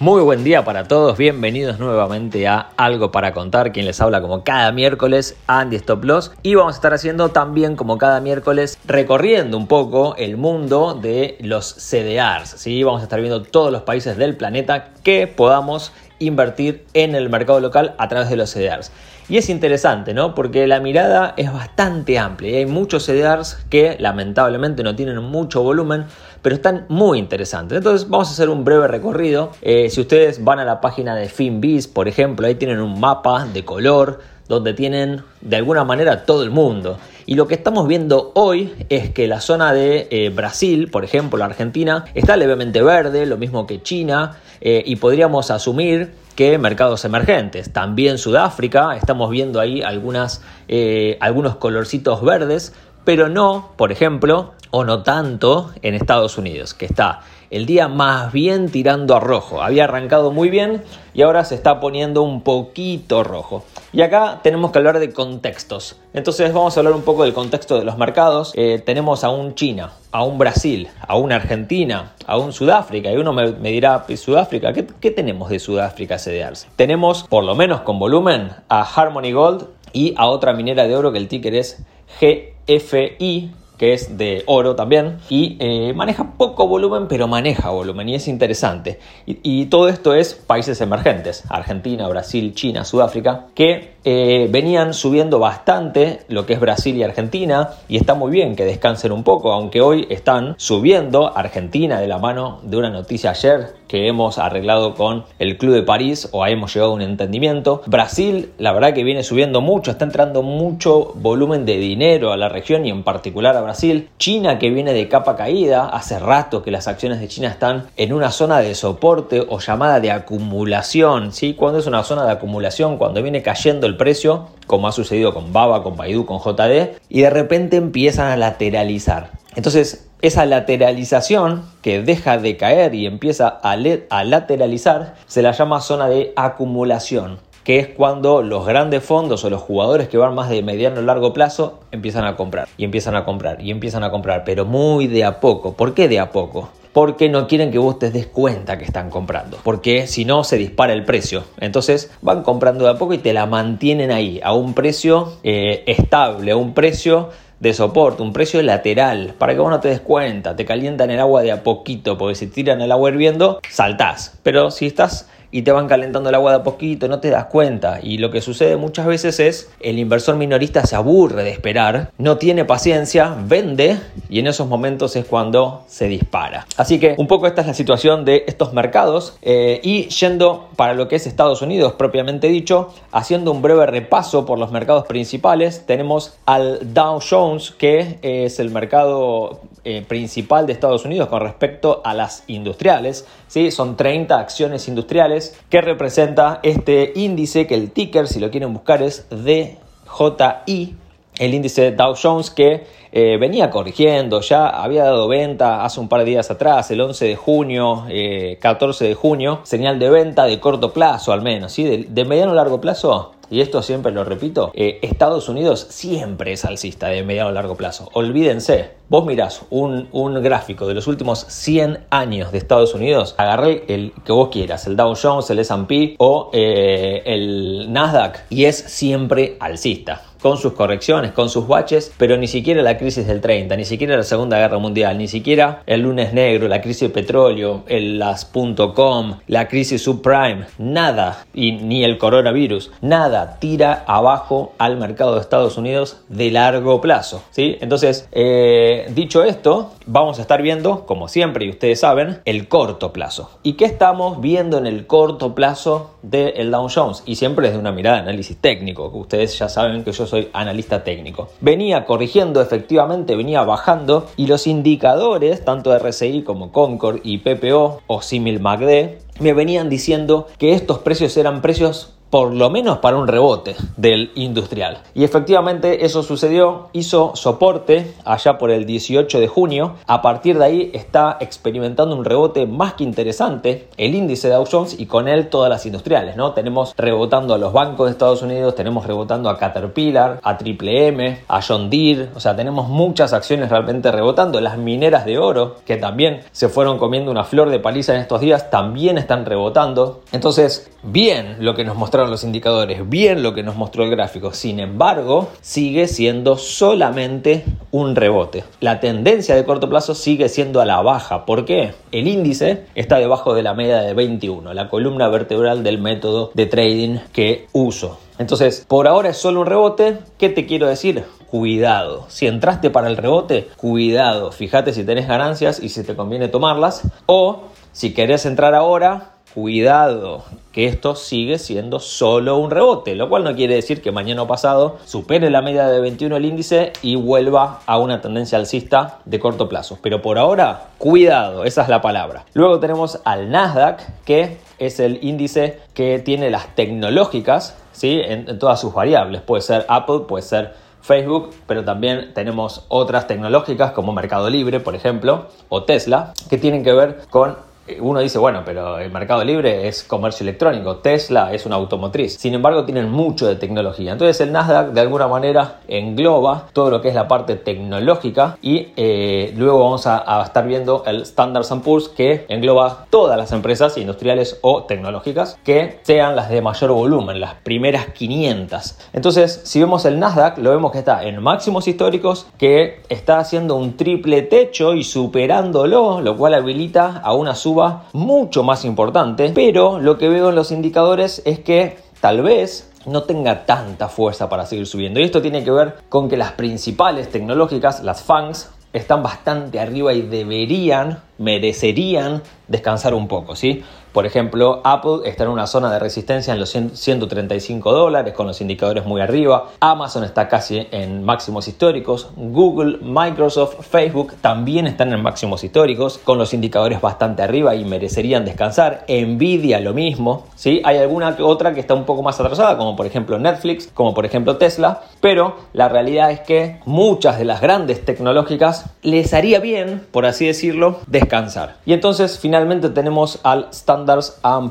Muy buen día para todos, bienvenidos nuevamente a Algo para Contar, quien les habla como cada miércoles, Andy Stop Loss, y vamos a estar haciendo también como cada miércoles, recorriendo un poco el mundo de los CDRs, ¿sí? vamos a estar viendo todos los países del planeta que podamos invertir en el mercado local a través de los CDRs. Y es interesante, ¿no? Porque la mirada es bastante amplia y hay muchos CDRs que lamentablemente no tienen mucho volumen, pero están muy interesantes. Entonces vamos a hacer un breve recorrido. Eh, si ustedes van a la página de Finbiz, por ejemplo, ahí tienen un mapa de color donde tienen de alguna manera todo el mundo. Y lo que estamos viendo hoy es que la zona de eh, Brasil, por ejemplo, Argentina, está levemente verde, lo mismo que China, eh, y podríamos asumir que mercados emergentes. También Sudáfrica, estamos viendo ahí algunos colorcitos verdes, pero no, por ejemplo, o no tanto en Estados Unidos, que está el día más bien tirando a rojo. Había arrancado muy bien y ahora se está poniendo un poquito rojo. Y acá tenemos que hablar de contextos. Entonces vamos a hablar un poco del contexto de los mercados. Eh, tenemos a un China, a un Brasil, a una Argentina, a un Sudáfrica. Y uno me, dirá, Sudáfrica, ¿qué, ¿qué, tenemos de Sudáfrica CDRs? Tenemos, por lo menos con volumen, a Harmony Gold y a otra minera de oro que el ticker es GFI que es de oro también, y eh, maneja poco volumen, pero maneja volumen, y es interesante. Y, todo esto es países emergentes, Argentina, Brasil, China, Sudáfrica, que eh, venían subiendo bastante lo que es Brasil y Argentina, y está muy bien que descansen un poco, aunque hoy están subiendo Argentina de la mano de una noticia ayer que hemos arreglado con el Club de París o hemos llegado a un entendimiento. Brasil, la verdad que viene subiendo mucho, está entrando mucho volumen de dinero a la región y en particular a Brasil. China que viene de capa caída, hace rato que las acciones de China están en una zona de soporte o llamada de acumulación. ¿sí? Cuando es una zona de acumulación, cuando viene cayendo el precio, como ha sucedido con Baba, con Baidu, con JD, y de repente empiezan a lateralizar. Entonces, esa lateralización que deja de caer y empieza a, a, lateralizar se la llama zona de acumulación, que es cuando los grandes fondos o los jugadores que van más de mediano o largo plazo empiezan a comprar y empiezan a comprar y empiezan a comprar, pero muy de a poco. ¿Por qué de a poco? Porque no quieren que vos te des cuenta que están comprando, porque si no se dispara el precio. Entonces van comprando de a poco y te la mantienen ahí, a un precio eh, estable, a un precio de soporte, un precio lateral, para que vos no te des cuenta, te calientan el agua de a poquito, porque si tiran el agua hirviendo, saltás. Pero si estás y te van calentando el agua de a poquito, no te das cuenta. Y lo que sucede muchas veces es el inversor minorista se aburre de esperar, no tiene paciencia, vende y en esos momentos es cuando se dispara. Así que un poco esta es la situación de estos mercados eh, y yendo para lo que es Estados Unidos propiamente dicho, haciendo un breve repaso por los mercados principales, tenemos al Dow Jones que es el mercado eh, principal de Estados Unidos con respecto a las industriales. ¿sí? Son 30 acciones industriales que representa este índice que el ticker, si lo quieren buscar, es DJI, el índice Dow Jones que eh, venía corrigiendo, ya había dado venta hace un par de días atrás, el 11 de junio, 14 eh, de junio, señal de venta de corto plazo al menos, ¿sí? de, de mediano a largo plazo y esto siempre lo repito, eh, Estados Unidos siempre es alcista de mediano a largo plazo. Olvídense, vos mirás un, gráfico de los últimos 100 años de Estados Unidos, agarré el que vos quieras, el Dow Jones, el S&P o eh, el Nasdaq, y es siempre alcista con sus correcciones, con sus baches, pero ni siquiera la crisis del 30, ni siquiera la Segunda Guerra Mundial, ni siquiera el lunes negro, la crisis de petróleo, el las .com, la crisis subprime, nada, y ni el coronavirus, nada tira abajo al mercado de Estados Unidos de largo plazo. ¿sí? Entonces, eh, dicho esto, vamos a estar viendo, como siempre y ustedes saben, el corto plazo. ¿Y qué estamos viendo en el corto plazo del Dow Jones? Y siempre desde una mirada de análisis técnico, ustedes ya saben que yo soy analista técnico. Venía corrigiendo efectivamente, venía bajando y los indicadores, tanto de RSI como Concord y PPO o Simil MACD, me venían diciendo que estos precios eran precios por lo menos para un rebote del industrial. Y efectivamente eso sucedió, hizo soporte allá por el 18 de junio, a partir de ahí está experimentando un rebote más que interesante el índice de Dow Jones y con él todas las industriales, ¿no? Tenemos rebotando a los bancos de Estados Unidos, tenemos rebotando a Caterpillar, a Triple M, a John Deere, o sea, tenemos muchas acciones realmente rebotando, las mineras de oro que también se fueron comiendo una flor de paliza en estos días también están rebotando. Entonces, bien lo que nos los indicadores, bien lo que nos mostró el gráfico. Sin embargo, sigue siendo solamente un rebote. La tendencia de corto plazo sigue siendo a la baja. ¿Por qué? El índice está debajo de la media de 21, la columna vertebral del método de trading que uso. Entonces, por ahora es solo un rebote. ¿Qué te quiero decir? Cuidado. Si entraste para el rebote, cuidado. Fíjate si tenés ganancias y si te conviene tomarlas. O si querés entrar ahora, cuidado, que esto sigue siendo solo un rebote, lo cual no quiere decir que mañana o pasado supere la media de 21 el índice y vuelva a una tendencia alcista de corto plazo. Pero por ahora, cuidado, esa es la palabra. Luego tenemos al Nasdaq, que es el índice que tiene las tecnológicas ¿sí? en, en todas sus variables. Puede ser Apple, puede ser Facebook, pero también tenemos otras tecnológicas como Mercado Libre, por ejemplo, o Tesla, que tienen que ver con uno dice, bueno, pero el mercado libre es comercio electrónico, Tesla es una automotriz. Sin embargo, tienen mucho de tecnología. Entonces el Nasdaq de alguna manera engloba todo lo que es la parte tecnológica y eh, luego vamos a, estar viendo el Standard Poor's que engloba todas las empresas industriales o tecnológicas que sean las de mayor volumen, las primeras 500. Entonces, si vemos el Nasdaq, lo vemos que está en máximos históricos, que está haciendo un triple techo y superándolo, lo cual habilita a una suba mucho más importante, pero lo que veo en los indicadores es que tal vez no tenga tanta fuerza para seguir subiendo. Y esto tiene que ver con que las principales tecnológicas, las FANGs, están bastante arriba y deberían, merecerían descansar un poco, ¿sí? Por ejemplo, Apple está en una zona de resistencia en los 135 dólares con los indicadores muy arriba. Amazon está casi en máximos históricos. Google, Microsoft, Facebook también están en máximos históricos con los indicadores bastante arriba y merecerían descansar. Nvidia lo mismo. ¿sí? Hay alguna otra que está un poco más atrasada, como por ejemplo Netflix, como por ejemplo Tesla. Pero la realidad es que muchas de las grandes tecnológicas les haría bien, por así decirlo, descansar. Y entonces finalmente tenemos al Standard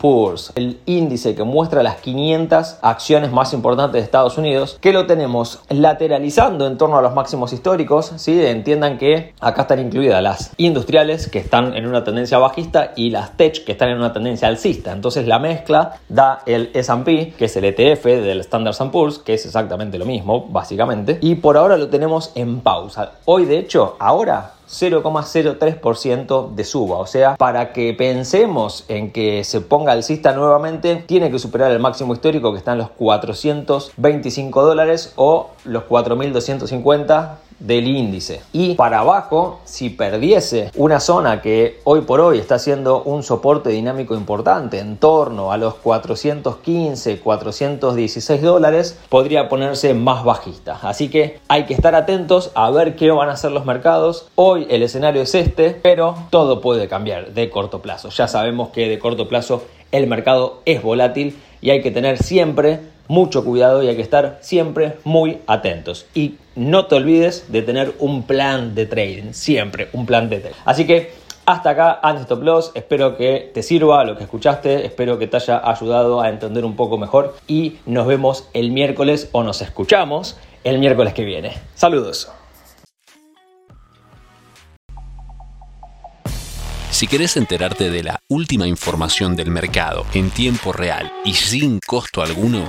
Poor's, el índice que muestra las 500 acciones más importantes de Estados Unidos, que lo tenemos lateralizando en torno a los máximos históricos. ¿sí? Entiendan que acá están incluidas las industriales que están en una tendencia bajista y las tech que están en una tendencia alcista. Entonces la mezcla da el S&P, que es el ETF del Standard Poor's, que es exactamente lo mismo, básicamente. Y por ahora lo tenemos en pausa. Hoy, de hecho, ahora 0,03% de suba. O sea, para que pensemos en que se ponga alcista nuevamente, tiene que superar el máximo histórico que está en los 425 dólares o los 4.250 del índice. Y para abajo, si perdiese una zona que hoy por hoy está siendo un soporte dinámico importante en torno a los 415, 416 dólares, podría ponerse más bajista. Así que hay que estar atentos a ver qué van a hacer los mercados. Hoy el escenario es este, pero todo puede cambiar de corto plazo. Ya sabemos que de corto plazo el mercado es volátil y hay que tener siempre mucho cuidado y hay que estar siempre muy atentos. Y no te olvides de tener un plan de trading, siempre un plan de trading. Así que hasta acá, antes Stop Loss. Espero que te sirva lo que escuchaste. Espero que te haya ayudado a entender un poco mejor. Y nos vemos el miércoles o nos escuchamos el miércoles que viene. Saludos. Si querés enterarte de la última información del mercado en tiempo real y sin costo alguno,